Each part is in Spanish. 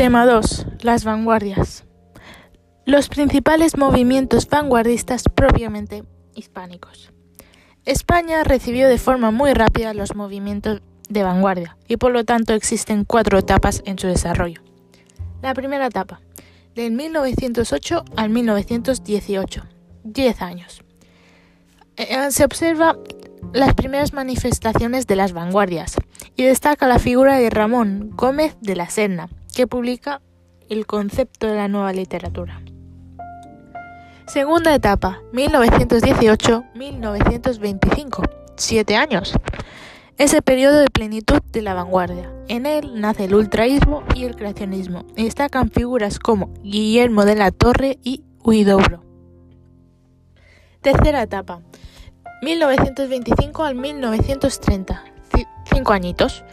Tema 2. Las vanguardias. Los principales movimientos vanguardistas propiamente hispánicos. España recibió de forma muy rápida los movimientos de vanguardia y por lo tanto existen cuatro etapas en su desarrollo. La primera etapa, del 1908 al 1918, 10 años. Eh, se observa las primeras manifestaciones de las vanguardias y destaca la figura de Ramón Gómez de la Serna, que publica el concepto de la nueva literatura. Segunda etapa, 1918-1925, siete años. Es el periodo de plenitud de la vanguardia. En él nace el ultraísmo y el creacionismo. Y destacan figuras como Guillermo de la Torre y Huidobro. Tercera etapa, 1925 al 1930, cinco añitos.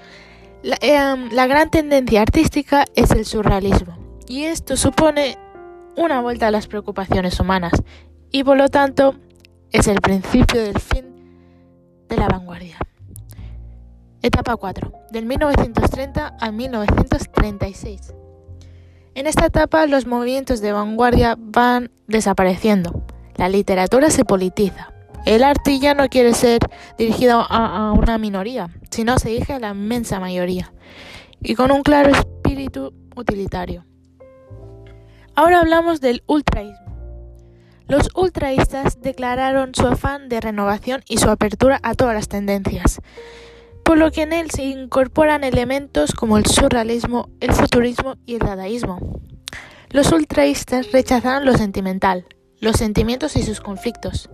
Em, la, gran tendencia artística es el surrealismo, y esto supone una vuelta a las preocupaciones humanas, y por lo tanto es el principio del fin de la vanguardia. Etapa 4, del 1930 al 1936. En esta etapa los movimientos de vanguardia van desapareciendo, la literatura se politiza, el arte ya no quiere ser dirigido a, una minoría, sino se dirige a la inmensa mayoría, y con un claro espíritu utilitario. Ahora hablamos del ultraísmo. Los ultraístas declararon su afán de renovación y su apertura a todas las tendencias, por lo que en él se incorporan elementos como el surrealismo, el futurismo y el dadaísmo. Los ultraístas rechazaron lo sentimental, los sentimientos y sus conflictos,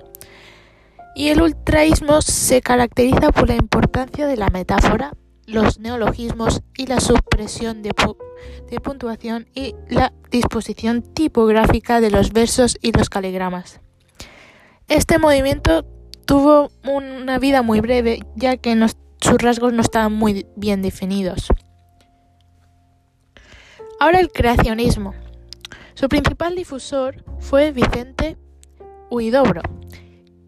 y el ultraísmo se caracteriza por la importancia de la metáfora, los neologismos y la supresión de, puntuación y la disposición tipográfica de los versos y los caligramas. Este movimiento tuvo una vida muy breve ya que sus rasgos no estaban muy bien definidos. Ahora el creacionismo. Su principal difusor fue Vicente Huidobro,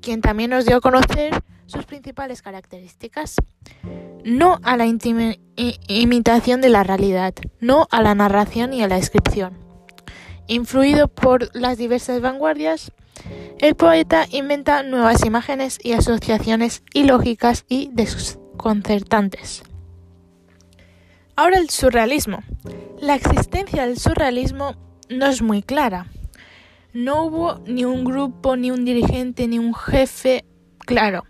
quien también nos dio a conocer sus principales características. No a la imitación de la realidad, no a la narración y a la descripción. Influido por las diversas vanguardias, el poeta inventa nuevas imágenes y asociaciones ilógicas y desconcertantes. Ahora el surrealismo. La existencia del surrealismo no es muy clara. No hubo ni un grupo, ni un dirigente, ni un jefe claro.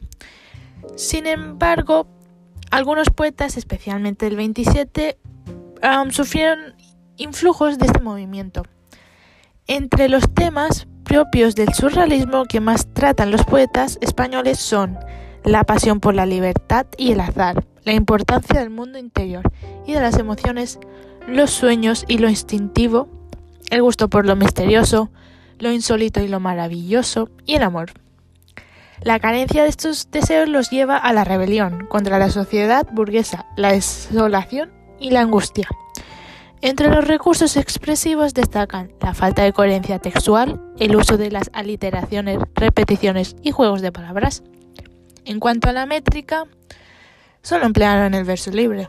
Sin embargo, algunos poetas, especialmente el 27, sufrieron influjos de este movimiento. Entre los temas propios del surrealismo que más tratan los poetas españoles son la pasión por la libertad y el azar, la importancia del mundo interior y de las emociones, los sueños y lo instintivo, el gusto por lo misterioso, lo insólito y lo maravilloso, y el amor. La carencia de estos deseos los lleva a la rebelión contra la sociedad burguesa, la desolación y la angustia. Entre los recursos expresivos destacan la falta de coherencia textual, el uso de las aliteraciones, repeticiones y juegos de palabras. En cuanto a la métrica, solo emplearon el verso libre.